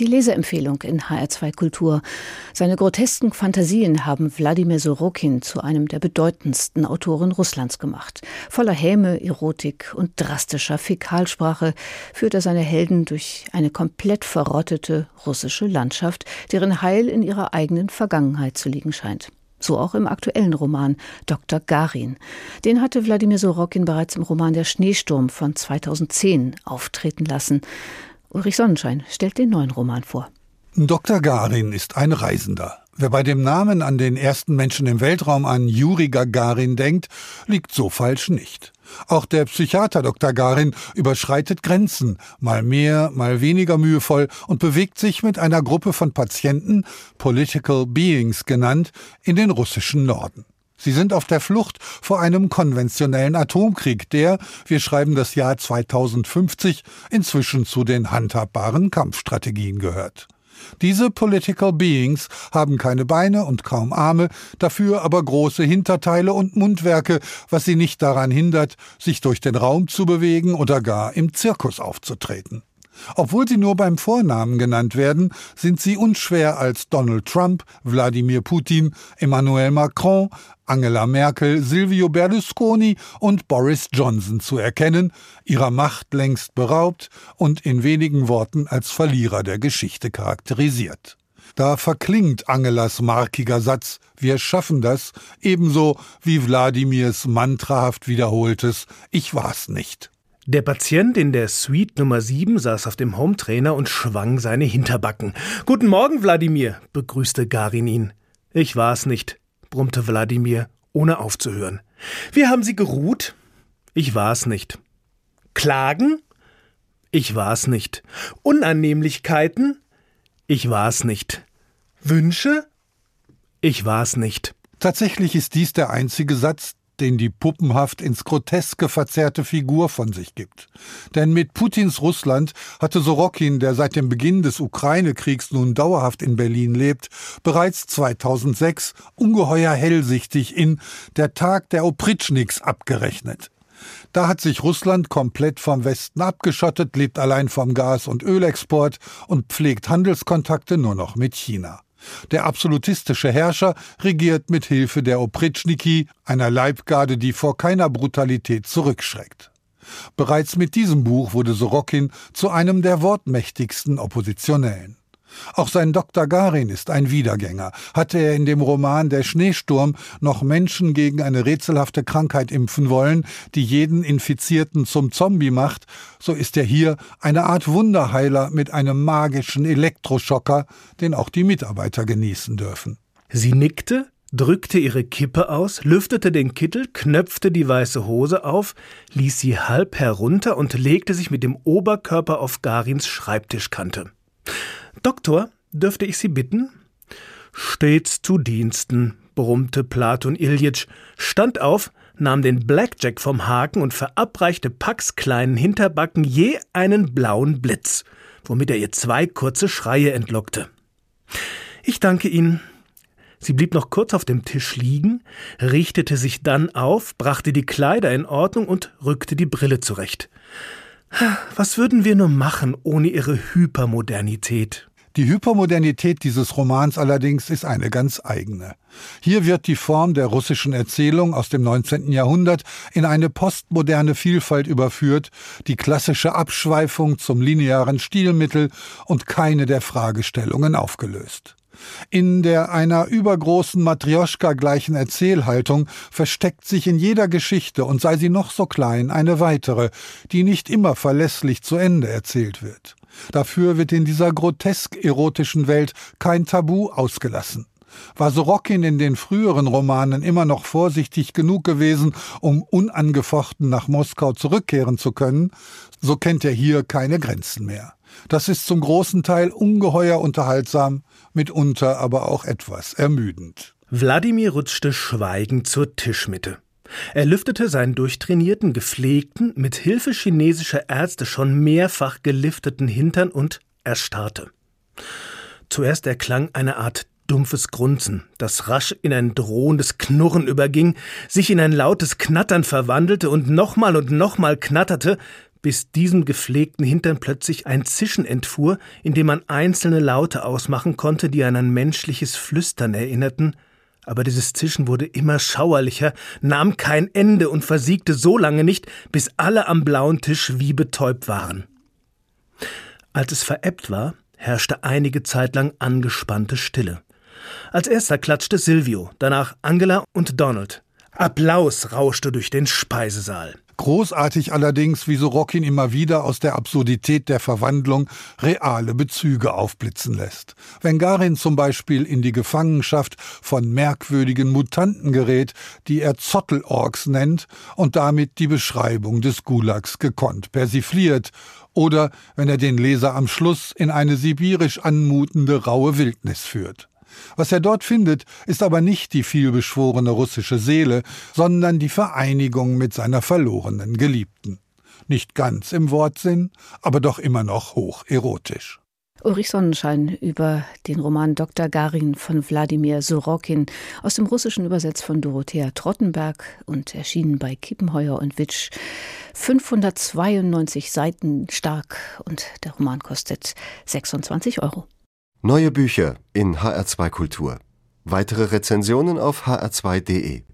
Die Leseempfehlung in HR2 Kultur. Seine grotesken Fantasien haben Wladimir Sorokin zu einem der bedeutendsten Autoren Russlands gemacht. Voller Häme, Erotik und drastischer Fäkalsprache führt er seine Helden durch eine komplett verrottete russische Landschaft, deren Heil in ihrer eigenen Vergangenheit zu liegen scheint. So auch im aktuellen Roman Dr. Garin. Den hatte Wladimir Sorokin bereits im Roman Der Schneesturm von 2010 auftreten lassen. Ulrich Sonnenschein stellt den neuen Roman vor. Dr. Garin ist ein Reisender. Wer bei dem Namen an den ersten Menschen im Weltraum an Juri Gagarin denkt, liegt so falsch nicht. Auch der Psychiater Dr. Garin überschreitet Grenzen, mal mehr, mal weniger mühevoll und bewegt sich mit einer Gruppe von Patienten, Political Beings genannt, in den russischen Norden. Sie sind auf der Flucht vor einem konventionellen Atomkrieg, der, wir schreiben das Jahr 2050, inzwischen zu den handhabbaren Kampfstrategien gehört. Diese Political Beings haben keine Beine und kaum Arme, dafür aber große Hinterteile und Mundwerke, was sie nicht daran hindert, sich durch den Raum zu bewegen oder gar im Zirkus aufzutreten. Obwohl sie nur beim Vornamen genannt werden, sind sie unschwer als Donald Trump, Wladimir Putin, Emmanuel Macron, Angela Merkel, Silvio Berlusconi und Boris Johnson zu erkennen, ihrer Macht längst beraubt und in wenigen Worten als Verlierer der Geschichte charakterisiert. Da verklingt Angelas markiger Satz Wir schaffen das, ebenso wie Wladimirs mantrahaft wiederholtes Ich war's nicht. Der Patient in der Suite Nummer 7 saß auf dem Hometrainer und schwang seine Hinterbacken. Guten Morgen, Wladimir, begrüßte Garin ihn. Ich war's nicht, brummte Wladimir, ohne aufzuhören. Wie haben Sie geruht? Ich war's nicht. Klagen? Ich war's nicht. Unannehmlichkeiten? Ich war's nicht. Wünsche? Ich war's nicht. Tatsächlich ist dies der einzige Satz, den die puppenhaft ins Groteske verzerrte Figur von sich gibt. Denn mit Putins Russland hatte Sorokin, der seit dem Beginn des Ukraine-Kriegs nun dauerhaft in Berlin lebt, bereits 2006 ungeheuer hellsichtig in Der Tag der Opritschniks abgerechnet. Da hat sich Russland komplett vom Westen abgeschottet, lebt allein vom Gas- und Ölexport und pflegt Handelskontakte nur noch mit China. Der absolutistische Herrscher regiert mit Hilfe der Opritschniki, einer Leibgarde, die vor keiner Brutalität zurückschreckt. Bereits mit diesem Buch wurde Sorokin zu einem der wortmächtigsten Oppositionellen. Auch sein Dr. Garin ist ein Wiedergänger. Hatte er in dem Roman Der Schneesturm noch Menschen gegen eine rätselhafte Krankheit impfen wollen, die jeden Infizierten zum Zombie macht, so ist er hier eine Art Wunderheiler mit einem magischen Elektroschocker, den auch die Mitarbeiter genießen dürfen. Sie nickte, drückte ihre Kippe aus, lüftete den Kittel, knöpfte die weiße Hose auf, ließ sie halb herunter und legte sich mit dem Oberkörper auf Garins Schreibtischkante. Doktor, dürfte ich Sie bitten? Stets zu Diensten, brummte Platon Iljitsch, stand auf, nahm den Blackjack vom Haken und verabreichte Pax kleinen Hinterbacken je einen blauen Blitz, womit er ihr zwei kurze Schreie entlockte. Ich danke Ihnen. Sie blieb noch kurz auf dem Tisch liegen, richtete sich dann auf, brachte die Kleider in Ordnung und rückte die Brille zurecht. Was würden wir nur machen ohne ihre Hypermodernität? Die Hypermodernität dieses Romans allerdings ist eine ganz eigene. Hier wird die Form der russischen Erzählung aus dem 19. Jahrhundert in eine postmoderne Vielfalt überführt, die klassische Abschweifung zum linearen Stilmittel und keine der Fragestellungen aufgelöst. In der einer übergroßen Matrioschka gleichen Erzählhaltung versteckt sich in jeder Geschichte, und sei sie noch so klein, eine weitere, die nicht immer verlässlich zu Ende erzählt wird. Dafür wird in dieser grotesk erotischen Welt kein Tabu ausgelassen. War Sorokin in den früheren Romanen immer noch vorsichtig genug gewesen, um unangefochten nach Moskau zurückkehren zu können, so kennt er hier keine Grenzen mehr. Das ist zum großen Teil ungeheuer unterhaltsam, mitunter aber auch etwas ermüdend. Wladimir rutschte schweigend zur Tischmitte. Er lüftete seinen durchtrainierten, gepflegten, mit Hilfe chinesischer Ärzte schon mehrfach gelifteten Hintern und erstarrte. Zuerst erklang eine Art dumpfes Grunzen, das rasch in ein drohendes Knurren überging, sich in ein lautes Knattern verwandelte und nochmal und nochmal knatterte, bis diesem gepflegten Hintern plötzlich ein Zischen entfuhr, in dem man einzelne Laute ausmachen konnte, die an ein menschliches Flüstern erinnerten, aber dieses Zischen wurde immer schauerlicher, nahm kein Ende und versiegte so lange nicht, bis alle am blauen Tisch wie betäubt waren. Als es verebbt war, herrschte einige Zeit lang angespannte Stille. Als erster klatschte Silvio, danach Angela und Donald. Applaus rauschte durch den Speisesaal. Großartig allerdings, wie Sorokin immer wieder aus der Absurdität der Verwandlung reale Bezüge aufblitzen lässt. Wenn Garin zum Beispiel in die Gefangenschaft von merkwürdigen Mutanten gerät, die er Zottelorks nennt und damit die Beschreibung des Gulags gekonnt persifliert, oder wenn er den Leser am Schluss in eine sibirisch anmutende raue Wildnis führt. Was er dort findet, ist aber nicht die vielbeschworene russische Seele, sondern die Vereinigung mit seiner verlorenen Geliebten. Nicht ganz im Wortsinn, aber doch immer noch hoch erotisch. Ulrich Sonnenschein über den Roman Dr. Garin von Wladimir Sorokin, aus dem Russischen übersetzt von Dorothea Trottenberg und erschienen bei Kippenheuer und Witsch. 592 Seiten stark und der Roman kostet 26 Euro. Neue Bücher in HR2 Kultur. Weitere Rezensionen auf hr2.de.